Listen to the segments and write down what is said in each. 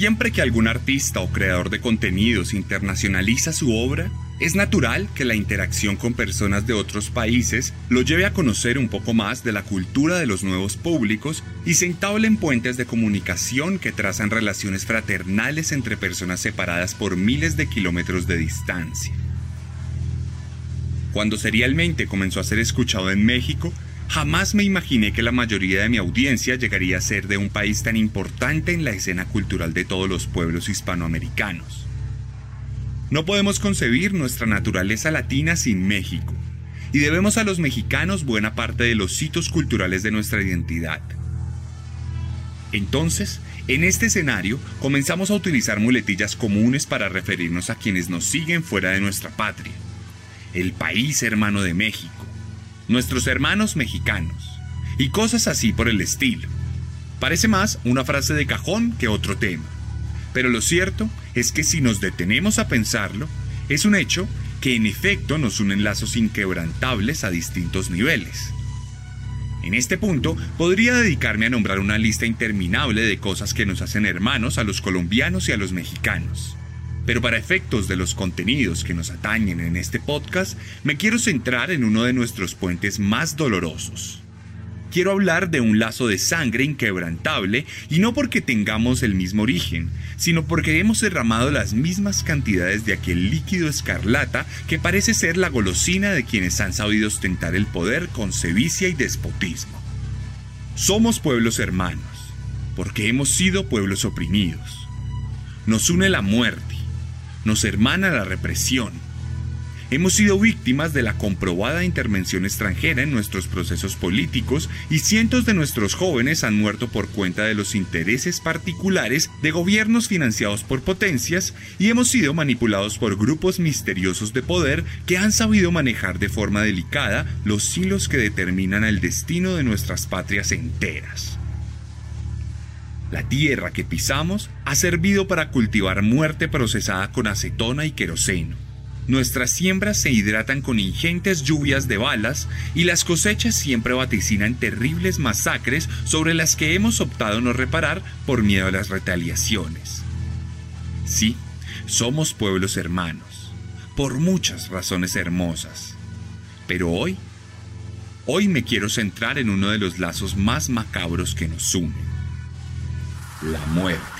Siempre que algún artista o creador de contenidos internacionaliza su obra, es natural que la interacción con personas de otros países lo lleve a conocer un poco más de la cultura de los nuevos públicos y se entablen puentes de comunicación que trazan relaciones fraternales entre personas separadas por miles de kilómetros de distancia. Cuando serialmente comenzó a ser escuchado en México, Jamás me imaginé que la mayoría de mi audiencia llegaría a ser de un país tan importante en la escena cultural de todos los pueblos hispanoamericanos. No podemos concebir nuestra naturaleza latina sin México, y debemos a los mexicanos buena parte de los hitos culturales de nuestra identidad. Entonces, en este escenario, comenzamos a utilizar muletillas comunes para referirnos a quienes nos siguen fuera de nuestra patria. El país hermano de México nuestros hermanos mexicanos, y cosas así por el estilo. Parece más una frase de cajón que otro tema, pero lo cierto es que si nos detenemos a pensarlo, es un hecho que en efecto nos unen lazos inquebrantables a distintos niveles. En este punto, podría dedicarme a nombrar una lista interminable de cosas que nos hacen hermanos a los colombianos y a los mexicanos. Pero para efectos de los contenidos que nos atañen en este podcast, me quiero centrar en uno de nuestros puentes más dolorosos. Quiero hablar de un lazo de sangre inquebrantable y no porque tengamos el mismo origen, sino porque hemos derramado las mismas cantidades de aquel líquido escarlata que parece ser la golosina de quienes han sabido ostentar el poder con sevicia y despotismo. Somos pueblos hermanos, porque hemos sido pueblos oprimidos. Nos une la muerte nos hermana la represión. Hemos sido víctimas de la comprobada intervención extranjera en nuestros procesos políticos y cientos de nuestros jóvenes han muerto por cuenta de los intereses particulares de gobiernos financiados por potencias y hemos sido manipulados por grupos misteriosos de poder que han sabido manejar de forma delicada los hilos que determinan el destino de nuestras patrias enteras. La tierra que pisamos ha servido para cultivar muerte procesada con acetona y queroseno. Nuestras siembras se hidratan con ingentes lluvias de balas y las cosechas siempre vaticinan terribles masacres sobre las que hemos optado no reparar por miedo a las retaliaciones. Sí, somos pueblos hermanos, por muchas razones hermosas. Pero hoy, hoy me quiero centrar en uno de los lazos más macabros que nos unen la muerte.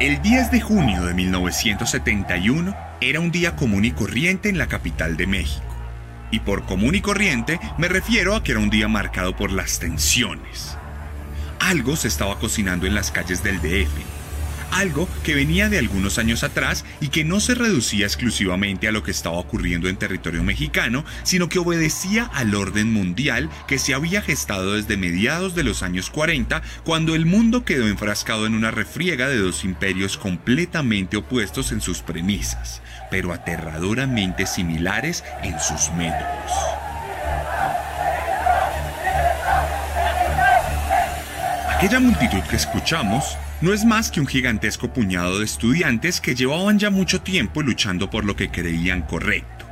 El 10 de junio de 1971 era un día común y corriente en la capital de México. Y por común y corriente me refiero a que era un día marcado por las tensiones. Algo se estaba cocinando en las calles del DF. Algo que venía de algunos años atrás y que no se reducía exclusivamente a lo que estaba ocurriendo en territorio mexicano, sino que obedecía al orden mundial que se había gestado desde mediados de los años 40, cuando el mundo quedó enfrascado en una refriega de dos imperios completamente opuestos en sus premisas, pero aterradoramente similares en sus métodos. Aquella multitud que escuchamos no es más que un gigantesco puñado de estudiantes que llevaban ya mucho tiempo luchando por lo que creían correcto.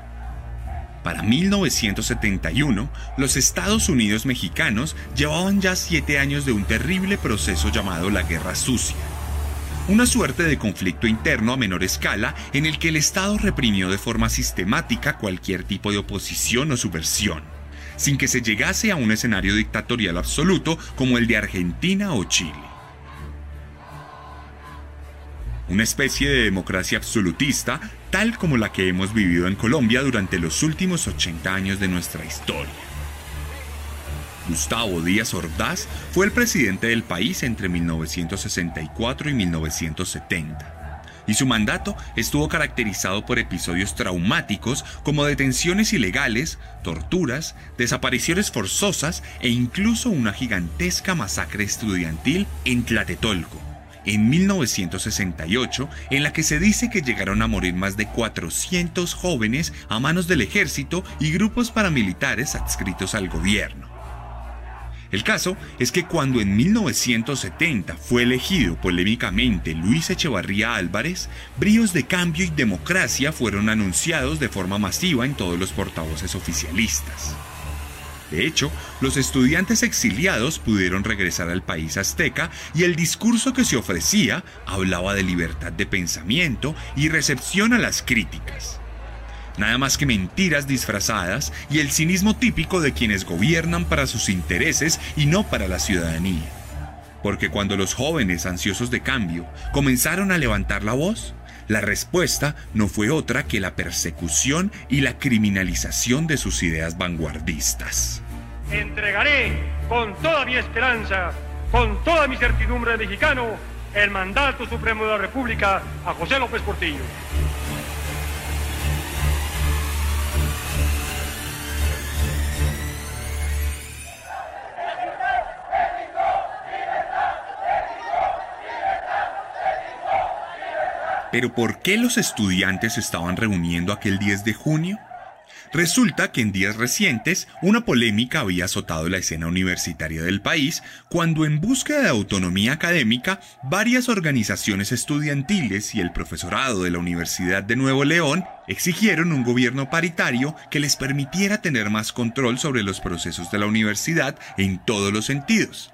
Para 1971, los Estados Unidos mexicanos llevaban ya siete años de un terrible proceso llamado la Guerra Sucia. Una suerte de conflicto interno a menor escala en el que el Estado reprimió de forma sistemática cualquier tipo de oposición o subversión sin que se llegase a un escenario dictatorial absoluto como el de Argentina o Chile. Una especie de democracia absolutista tal como la que hemos vivido en Colombia durante los últimos 80 años de nuestra historia. Gustavo Díaz Ordaz fue el presidente del país entre 1964 y 1970 y su mandato estuvo caracterizado por episodios traumáticos como detenciones ilegales, torturas, desapariciones forzosas e incluso una gigantesca masacre estudiantil en Tlatetolco en 1968, en la que se dice que llegaron a morir más de 400 jóvenes a manos del ejército y grupos paramilitares adscritos al gobierno. El caso es que cuando en 1970 fue elegido polémicamente Luis Echevarría Álvarez, bríos de cambio y democracia fueron anunciados de forma masiva en todos los portavoces oficialistas. De hecho, los estudiantes exiliados pudieron regresar al país azteca y el discurso que se ofrecía hablaba de libertad de pensamiento y recepción a las críticas nada más que mentiras disfrazadas y el cinismo típico de quienes gobiernan para sus intereses y no para la ciudadanía. Porque cuando los jóvenes ansiosos de cambio comenzaron a levantar la voz, la respuesta no fue otra que la persecución y la criminalización de sus ideas vanguardistas. Entregaré con toda mi esperanza, con toda mi certidumbre de mexicano, el mandato supremo de la República a José López Portillo. Pero ¿por qué los estudiantes estaban reuniendo aquel 10 de junio? Resulta que en días recientes una polémica había azotado la escena universitaria del país cuando en búsqueda de autonomía académica varias organizaciones estudiantiles y el profesorado de la Universidad de Nuevo León exigieron un gobierno paritario que les permitiera tener más control sobre los procesos de la universidad en todos los sentidos.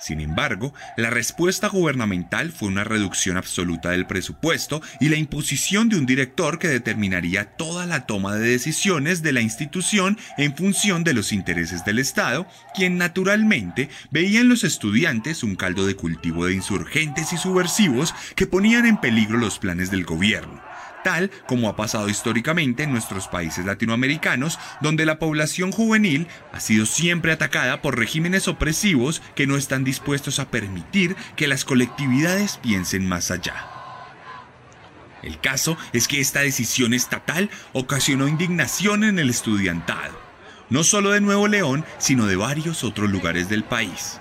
Sin embargo, la respuesta gubernamental fue una reducción absoluta del presupuesto y la imposición de un director que determinaría toda la toma de decisiones de la institución en función de los intereses del Estado, quien naturalmente veía en los estudiantes un caldo de cultivo de insurgentes y subversivos que ponían en peligro los planes del gobierno tal como ha pasado históricamente en nuestros países latinoamericanos, donde la población juvenil ha sido siempre atacada por regímenes opresivos que no están dispuestos a permitir que las colectividades piensen más allá. El caso es que esta decisión estatal ocasionó indignación en el estudiantado, no solo de Nuevo León, sino de varios otros lugares del país,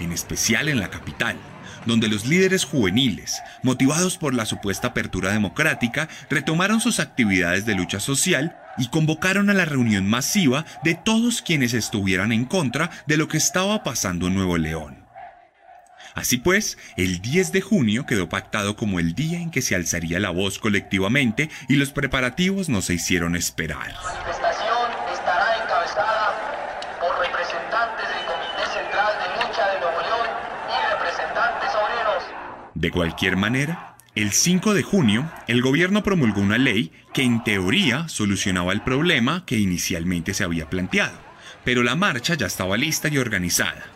en especial en la capital donde los líderes juveniles, motivados por la supuesta apertura democrática, retomaron sus actividades de lucha social y convocaron a la reunión masiva de todos quienes estuvieran en contra de lo que estaba pasando en Nuevo León. Así pues, el 10 de junio quedó pactado como el día en que se alzaría la voz colectivamente y los preparativos no se hicieron esperar. De cualquier manera, el 5 de junio, el gobierno promulgó una ley que en teoría solucionaba el problema que inicialmente se había planteado, pero la marcha ya estaba lista y organizada.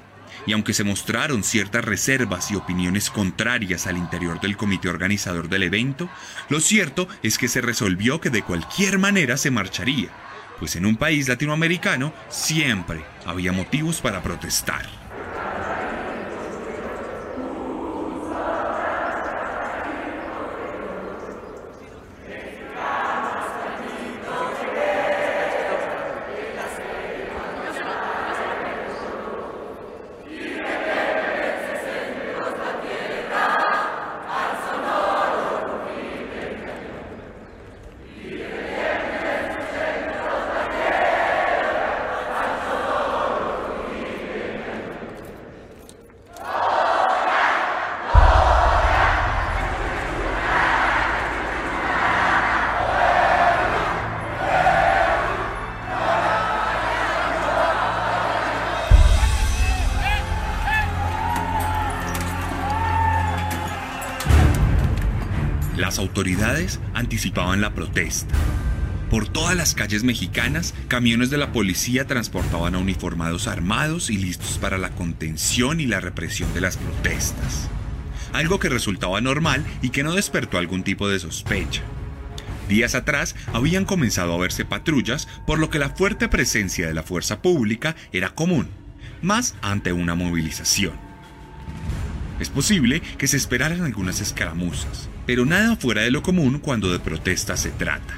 Y aunque se mostraron ciertas reservas y opiniones contrarias al interior del comité organizador del evento, lo cierto es que se resolvió que de cualquier manera se marcharía, pues en un país latinoamericano siempre había motivos para protestar. Anticipaban la protesta. Por todas las calles mexicanas, camiones de la policía transportaban a uniformados armados y listos para la contención y la represión de las protestas. Algo que resultaba normal y que no despertó algún tipo de sospecha. Días atrás habían comenzado a verse patrullas, por lo que la fuerte presencia de la fuerza pública era común, más ante una movilización. Es posible que se esperaran algunas escaramuzas, pero nada fuera de lo común cuando de protesta se trata.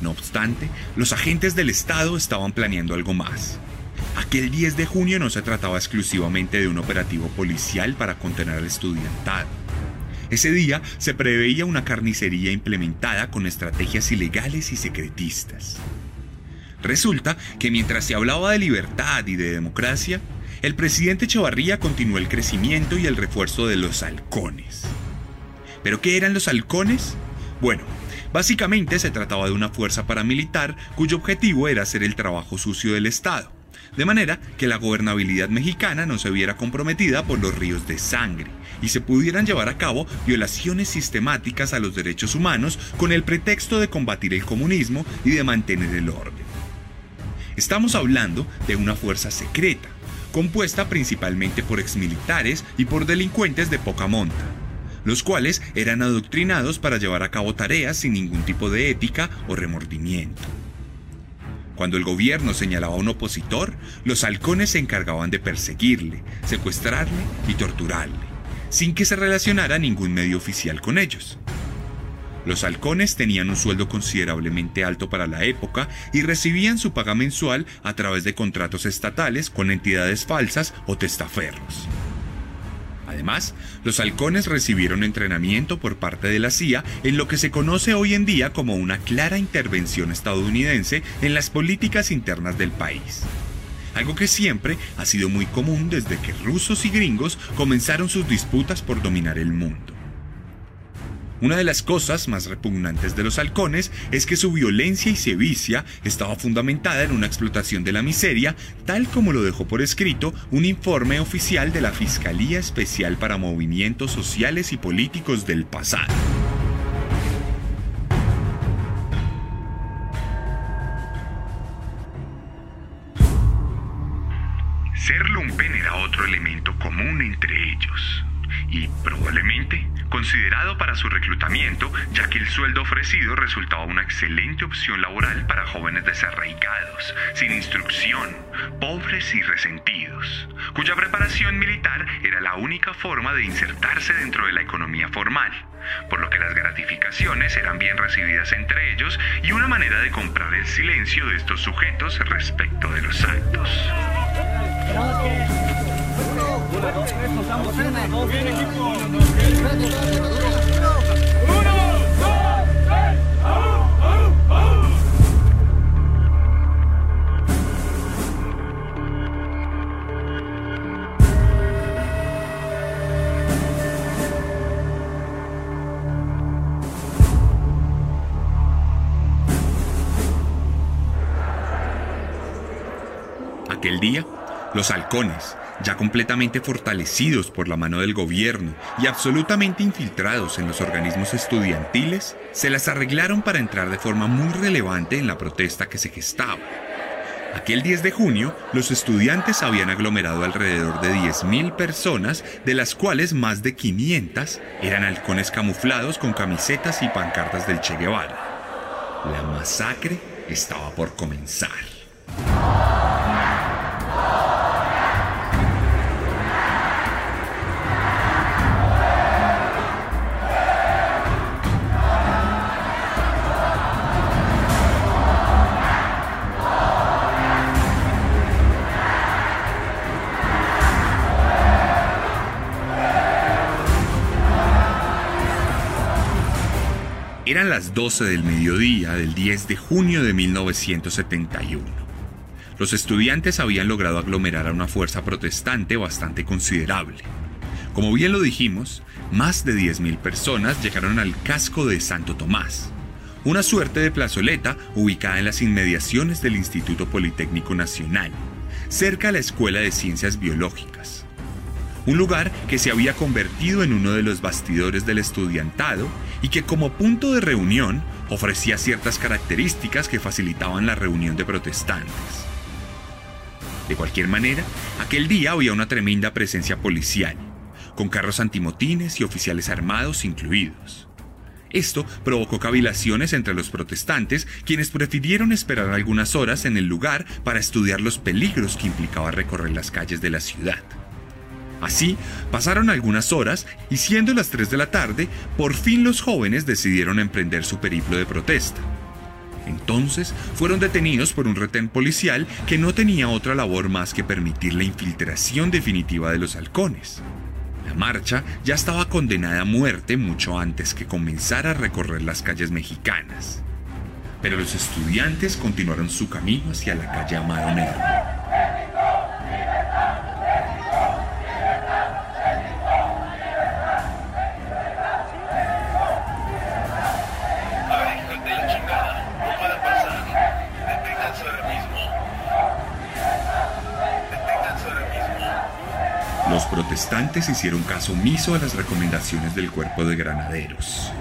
No obstante, los agentes del Estado estaban planeando algo más. Aquel 10 de junio no se trataba exclusivamente de un operativo policial para contener al estudiantado. Ese día se preveía una carnicería implementada con estrategias ilegales y secretistas. Resulta que mientras se hablaba de libertad y de democracia, el presidente Echevarría continuó el crecimiento y el refuerzo de los halcones. ¿Pero qué eran los halcones? Bueno, básicamente se trataba de una fuerza paramilitar cuyo objetivo era hacer el trabajo sucio del Estado, de manera que la gobernabilidad mexicana no se viera comprometida por los ríos de sangre y se pudieran llevar a cabo violaciones sistemáticas a los derechos humanos con el pretexto de combatir el comunismo y de mantener el orden. Estamos hablando de una fuerza secreta, compuesta principalmente por exmilitares y por delincuentes de poca monta, los cuales eran adoctrinados para llevar a cabo tareas sin ningún tipo de ética o remordimiento. Cuando el gobierno señalaba a un opositor, los halcones se encargaban de perseguirle, secuestrarle y torturarle, sin que se relacionara ningún medio oficial con ellos. Los halcones tenían un sueldo considerablemente alto para la época y recibían su paga mensual a través de contratos estatales con entidades falsas o testaferros. Además, los halcones recibieron entrenamiento por parte de la CIA en lo que se conoce hoy en día como una clara intervención estadounidense en las políticas internas del país. Algo que siempre ha sido muy común desde que rusos y gringos comenzaron sus disputas por dominar el mundo. Una de las cosas más repugnantes de los halcones es que su violencia y sevicia estaba fundamentada en una explotación de la miseria, tal como lo dejó por escrito un informe oficial de la Fiscalía Especial para Movimientos Sociales y Políticos del pasado. Ser lumpen era otro elemento común entre ellos y probablemente considerado para su reclutamiento, ya que el sueldo ofrecido resultaba una excelente opción laboral para jóvenes desarraigados, sin instrucción, pobres y resentidos, cuya preparación militar era la única forma de insertarse dentro de la economía formal, por lo que las gratificaciones eran bien recibidas entre ellos y una manera de comprar el silencio de estos sujetos respecto de los actos. Aquel día, los halcones, ya completamente fortalecidos por la mano del gobierno y absolutamente infiltrados en los organismos estudiantiles, se las arreglaron para entrar de forma muy relevante en la protesta que se gestaba. Aquel 10 de junio, los estudiantes habían aglomerado alrededor de 10.000 personas, de las cuales más de 500 eran halcones camuflados con camisetas y pancartas del Che Guevara. La masacre estaba por comenzar. Eran las 12 del mediodía del 10 de junio de 1971. Los estudiantes habían logrado aglomerar a una fuerza protestante bastante considerable. Como bien lo dijimos, más de 10.000 personas llegaron al casco de Santo Tomás, una suerte de plazoleta ubicada en las inmediaciones del Instituto Politécnico Nacional, cerca a la Escuela de Ciencias Biológicas. un lugar que se había convertido en uno de los bastidores del estudiantado y que como punto de reunión ofrecía ciertas características que facilitaban la reunión de protestantes. De cualquier manera, aquel día había una tremenda presencia policial, con carros antimotines y oficiales armados incluidos. Esto provocó cavilaciones entre los protestantes, quienes prefirieron esperar algunas horas en el lugar para estudiar los peligros que implicaba recorrer las calles de la ciudad. Así, pasaron algunas horas y siendo las 3 de la tarde, por fin los jóvenes decidieron emprender su periplo de protesta. Entonces fueron detenidos por un retén policial que no tenía otra labor más que permitir la infiltración definitiva de los halcones. La marcha ya estaba condenada a muerte mucho antes que comenzara a recorrer las calles mexicanas. Pero los estudiantes continuaron su camino hacia la calle Amado Negro. Los protestantes hicieron caso omiso a las recomendaciones del cuerpo de granaderos.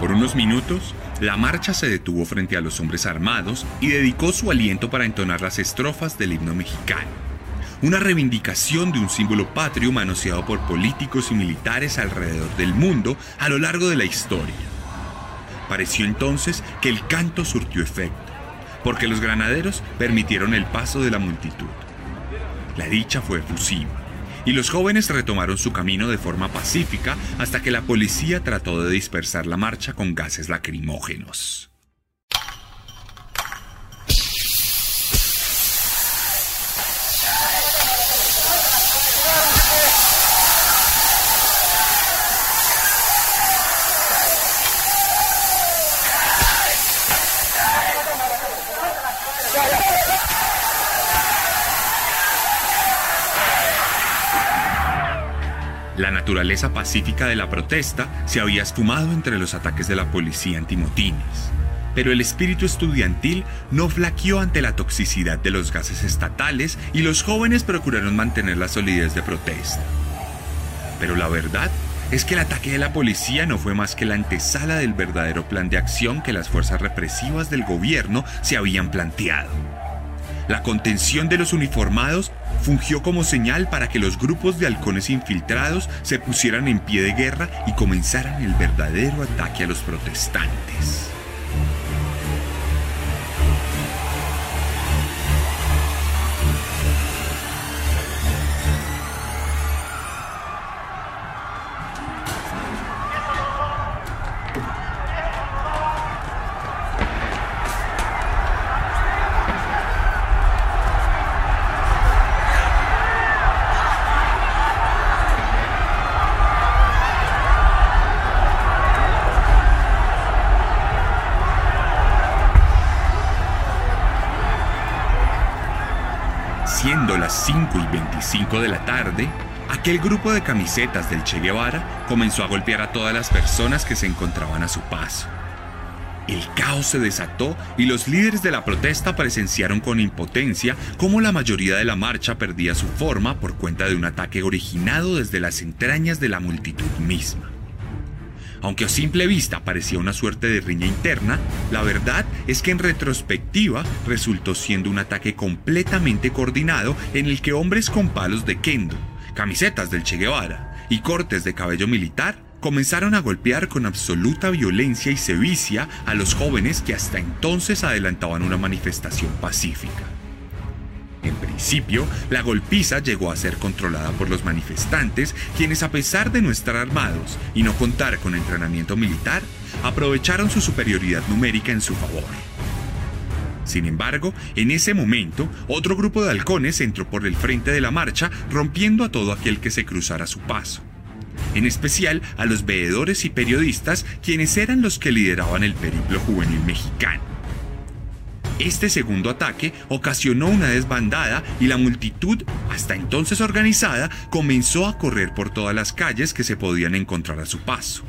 Por unos minutos, la marcha se detuvo frente a los hombres armados y dedicó su aliento para entonar las estrofas del himno mexicano, una reivindicación de un símbolo patrio manoseado por políticos y militares alrededor del mundo a lo largo de la historia. Pareció entonces que el canto surtió efecto, porque los granaderos permitieron el paso de la multitud. La dicha fue efusiva y los jóvenes retomaron su camino de forma pacífica hasta que la policía trató de dispersar la marcha con gases lacrimógenos. La naturaleza pacífica de la protesta se había esfumado entre los ataques de la policía antimotines, pero el espíritu estudiantil no flaqueó ante la toxicidad de los gases estatales y los jóvenes procuraron mantener la solidez de protesta. Pero la verdad es que el ataque de la policía no fue más que la antesala del verdadero plan de acción que las fuerzas represivas del gobierno se habían planteado. La contención de los uniformados fungió como señal para que los grupos de halcones infiltrados se pusieran en pie de guerra y comenzaran el verdadero ataque a los protestantes. 5 y 25 de la tarde, aquel grupo de camisetas del Che Guevara comenzó a golpear a todas las personas que se encontraban a su paso. El caos se desató y los líderes de la protesta presenciaron con impotencia cómo la mayoría de la marcha perdía su forma por cuenta de un ataque originado desde las entrañas de la multitud misma. Aunque a simple vista parecía una suerte de riña interna, la verdad es que en retrospectiva resultó siendo un ataque completamente coordinado en el que hombres con palos de kendo, camisetas del Che Guevara y cortes de cabello militar comenzaron a golpear con absoluta violencia y sevicia a los jóvenes que hasta entonces adelantaban una manifestación pacífica. En principio, la golpiza llegó a ser controlada por los manifestantes, quienes a pesar de no estar armados y no contar con entrenamiento militar, aprovecharon su superioridad numérica en su favor. Sin embargo, en ese momento, otro grupo de halcones entró por el frente de la marcha, rompiendo a todo aquel que se cruzara su paso. En especial a los veedores y periodistas, quienes eran los que lideraban el periplo juvenil mexicano. Este segundo ataque ocasionó una desbandada y la multitud, hasta entonces organizada, comenzó a correr por todas las calles que se podían encontrar a su paso.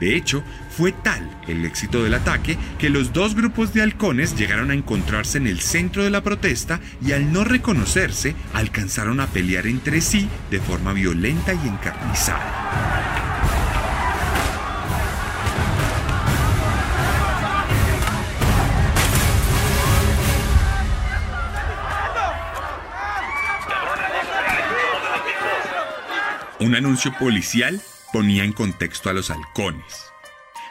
De hecho, fue tal el éxito del ataque que los dos grupos de halcones llegaron a encontrarse en el centro de la protesta y al no reconocerse alcanzaron a pelear entre sí de forma violenta y encarnizada. Un anuncio policial ponía en contexto a los halcones.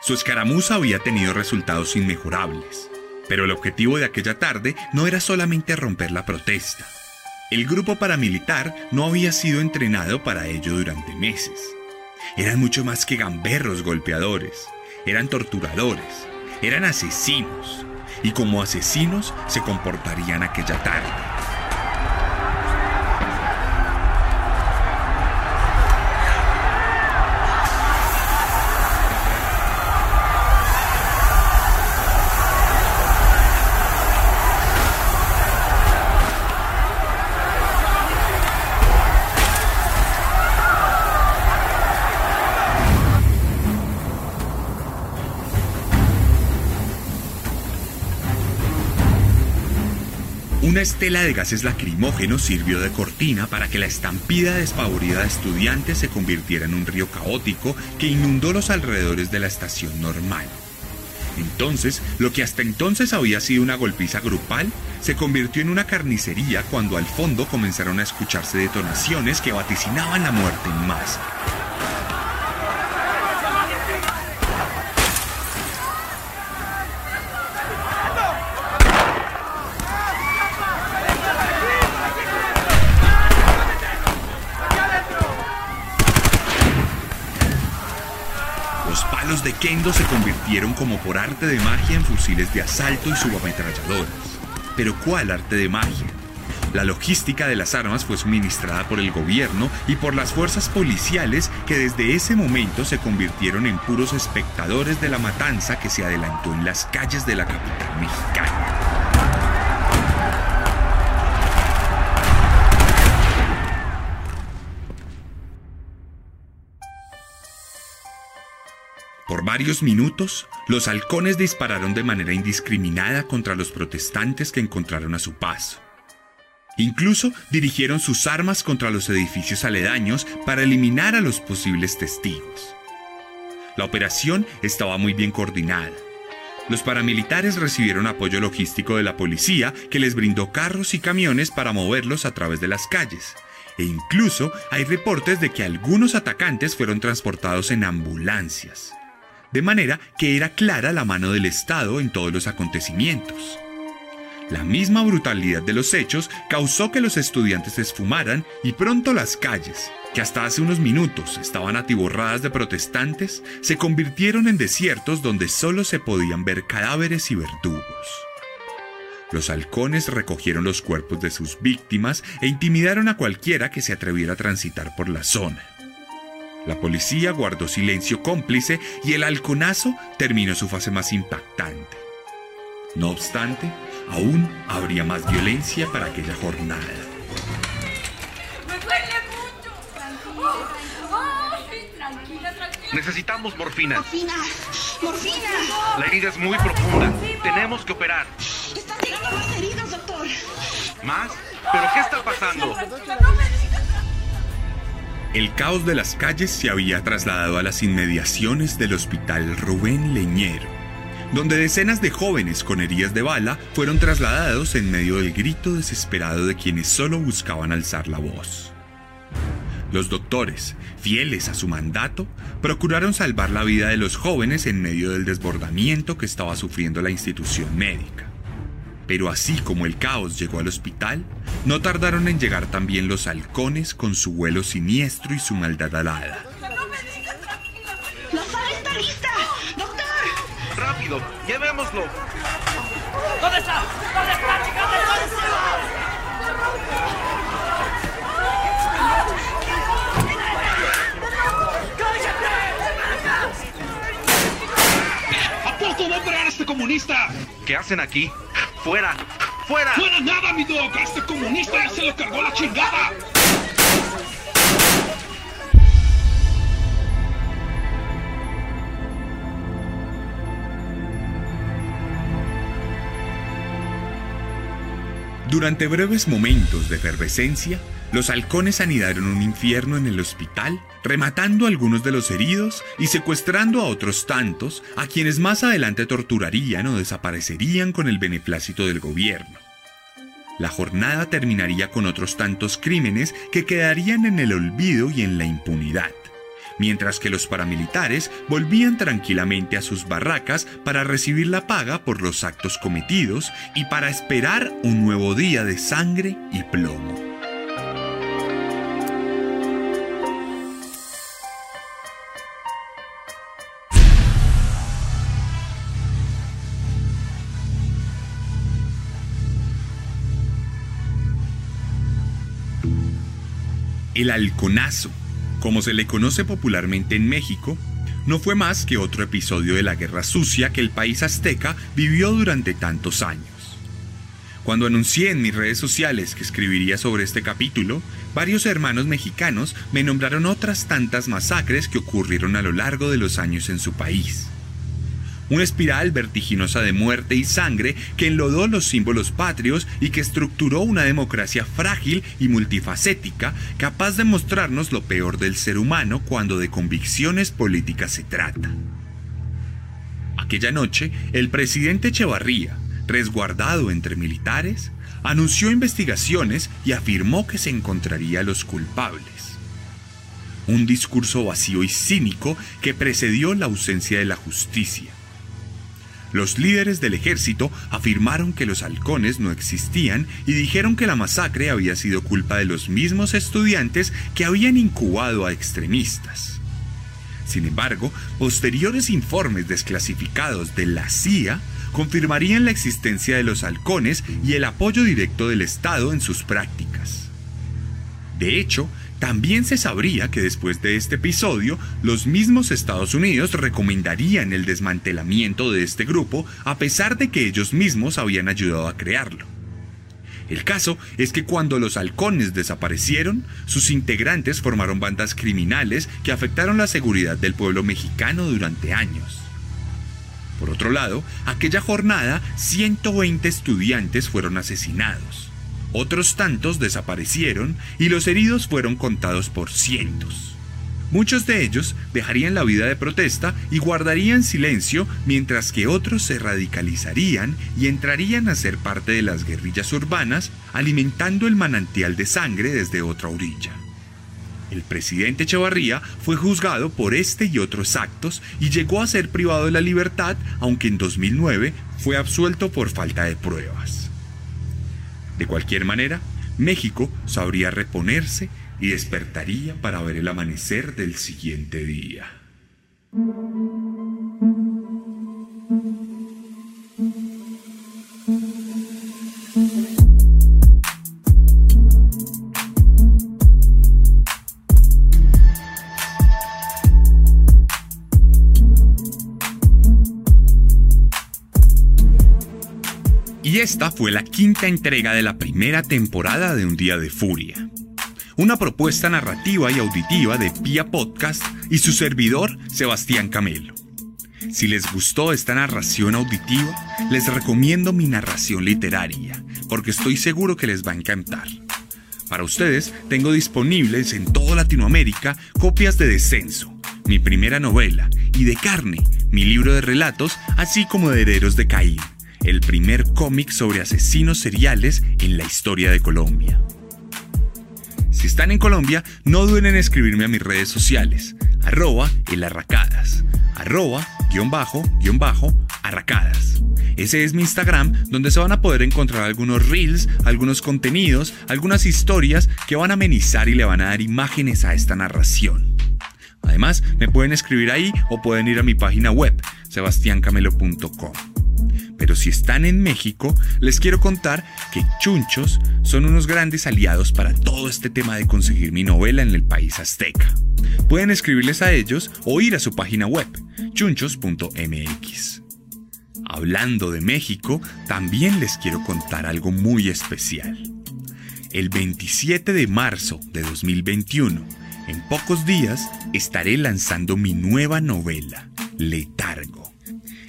Su escaramuza había tenido resultados inmejorables, pero el objetivo de aquella tarde no era solamente romper la protesta. El grupo paramilitar no había sido entrenado para ello durante meses. Eran mucho más que gamberros golpeadores, eran torturadores, eran asesinos, y como asesinos se comportarían aquella tarde. Una estela de gases lacrimógenos sirvió de cortina para que la estampida despavorida de estudiantes se convirtiera en un río caótico que inundó los alrededores de la estación normal. Entonces, lo que hasta entonces había sido una golpiza grupal se convirtió en una carnicería cuando al fondo comenzaron a escucharse detonaciones que vaticinaban la muerte en masa. Los de Kendo se convirtieron como por arte de magia en fusiles de asalto y subametralladoras. Pero ¿cuál arte de magia? La logística de las armas fue suministrada por el gobierno y por las fuerzas policiales que desde ese momento se convirtieron en puros espectadores de la matanza que se adelantó en las calles de la capital mexicana. Varios minutos, los halcones dispararon de manera indiscriminada contra los protestantes que encontraron a su paso. Incluso dirigieron sus armas contra los edificios aledaños para eliminar a los posibles testigos. La operación estaba muy bien coordinada. Los paramilitares recibieron apoyo logístico de la policía que les brindó carros y camiones para moverlos a través de las calles. E incluso hay reportes de que algunos atacantes fueron transportados en ambulancias de manera que era clara la mano del Estado en todos los acontecimientos. La misma brutalidad de los hechos causó que los estudiantes se esfumaran y pronto las calles, que hasta hace unos minutos estaban atiborradas de protestantes, se convirtieron en desiertos donde solo se podían ver cadáveres y verdugos. Los halcones recogieron los cuerpos de sus víctimas e intimidaron a cualquiera que se atreviera a transitar por la zona. La policía guardó silencio cómplice y el halconazo terminó su fase más impactante. No obstante, aún habría más violencia para aquella jornada. ¡Me duele mucho! Ay, tranquila, tranquila. Necesitamos morfina. Morfina, morfina. La herida es muy profunda. Tenemos que operar. Están llegando más heridos, doctor. ¿Más? ¿Pero qué está pasando? El caos de las calles se había trasladado a las inmediaciones del hospital Rubén Leñero, donde decenas de jóvenes con heridas de bala fueron trasladados en medio del grito desesperado de quienes solo buscaban alzar la voz. Los doctores, fieles a su mandato, procuraron salvar la vida de los jóvenes en medio del desbordamiento que estaba sufriendo la institución médica. Pero así como el caos llegó al hospital, no tardaron en llegar también los halcones con su vuelo siniestro y su maldad alada. No me digas. La sala está lista. Doctor. Rápido, llevémoslo. ¿Dónde está? ¿Dónde está, chica? ¿Dónde está? ¿A poco va a operar este comunista? ¿Qué hacen aquí? ¡Fuera! ¡Fuera! ¡Fuera nada, mi doc! ¡A este comunista ya se lo cargó la chingada! Durante breves momentos de efervescencia, los halcones anidaron un infierno en el hospital, rematando a algunos de los heridos y secuestrando a otros tantos, a quienes más adelante torturarían o desaparecerían con el beneplácito del gobierno. La jornada terminaría con otros tantos crímenes que quedarían en el olvido y en la impunidad, mientras que los paramilitares volvían tranquilamente a sus barracas para recibir la paga por los actos cometidos y para esperar un nuevo día de sangre y plomo. El halconazo, como se le conoce popularmente en México, no fue más que otro episodio de la guerra sucia que el país azteca vivió durante tantos años. Cuando anuncié en mis redes sociales que escribiría sobre este capítulo, varios hermanos mexicanos me nombraron otras tantas masacres que ocurrieron a lo largo de los años en su país una espiral vertiginosa de muerte y sangre que enlodó los símbolos patrios y que estructuró una democracia frágil y multifacética capaz de mostrarnos lo peor del ser humano cuando de convicciones políticas se trata. Aquella noche, el presidente Echevarría, resguardado entre militares, anunció investigaciones y afirmó que se encontraría a los culpables. Un discurso vacío y cínico que precedió la ausencia de la justicia los líderes del ejército afirmaron que los halcones no existían y dijeron que la masacre había sido culpa de los mismos estudiantes que habían incubado a extremistas. Sin embargo, posteriores informes desclasificados de la CIA confirmarían la existencia de los halcones y el apoyo directo del Estado en sus prácticas. De hecho, también se sabría que después de este episodio, los mismos Estados Unidos recomendarían el desmantelamiento de este grupo a pesar de que ellos mismos habían ayudado a crearlo. El caso es que cuando los halcones desaparecieron, sus integrantes formaron bandas criminales que afectaron la seguridad del pueblo mexicano durante años. Por otro lado, aquella jornada 120 estudiantes fueron asesinados. Otros tantos desaparecieron y los heridos fueron contados por cientos. Muchos de ellos dejarían la vida de protesta y guardarían silencio mientras que otros se radicalizarían y entrarían a ser parte de las guerrillas urbanas alimentando el manantial de sangre desde otra orilla. El presidente Echevarría fue juzgado por este y otros actos y llegó a ser privado de la libertad, aunque en 2009 fue absuelto por falta de pruebas. De cualquier manera, México sabría reponerse y despertaría para ver el amanecer del siguiente día. Esta fue la quinta entrega de la primera temporada de Un Día de Furia. Una propuesta narrativa y auditiva de Pia Podcast y su servidor, Sebastián Camelo. Si les gustó esta narración auditiva, les recomiendo mi narración literaria, porque estoy seguro que les va a encantar. Para ustedes, tengo disponibles en toda Latinoamérica copias de Descenso, mi primera novela, y de Carne, mi libro de relatos, así como de Herederos de Caín el primer cómic sobre asesinos seriales en la historia de Colombia. Si están en Colombia, no duden en escribirme a mis redes sociales, arroba elarracadas, arroba guion bajo, guion bajo, arracadas. Ese es mi Instagram donde se van a poder encontrar algunos reels, algunos contenidos, algunas historias que van a amenizar y le van a dar imágenes a esta narración. Además, me pueden escribir ahí o pueden ir a mi página web, sebastiancamelo.com. Pero si están en México, les quiero contar que Chunchos son unos grandes aliados para todo este tema de conseguir mi novela en el país azteca. Pueden escribirles a ellos o ir a su página web, chunchos.mx. Hablando de México, también les quiero contar algo muy especial. El 27 de marzo de 2021, en pocos días, estaré lanzando mi nueva novela, Letargo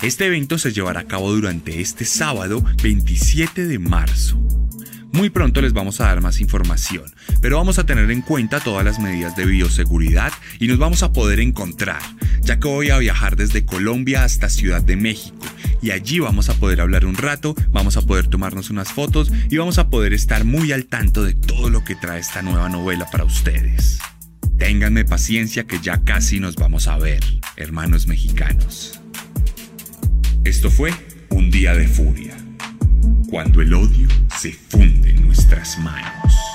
este evento se llevará a cabo durante este sábado 27 de marzo. Muy pronto les vamos a dar más información, pero vamos a tener en cuenta todas las medidas de bioseguridad y nos vamos a poder encontrar, ya que voy a viajar desde Colombia hasta Ciudad de México y allí vamos a poder hablar un rato, vamos a poder tomarnos unas fotos y vamos a poder estar muy al tanto de todo lo que trae esta nueva novela para ustedes. Ténganme paciencia que ya casi nos vamos a ver, hermanos mexicanos. Esto fue Un día de furia, cuando el odio se funde en nuestras manos.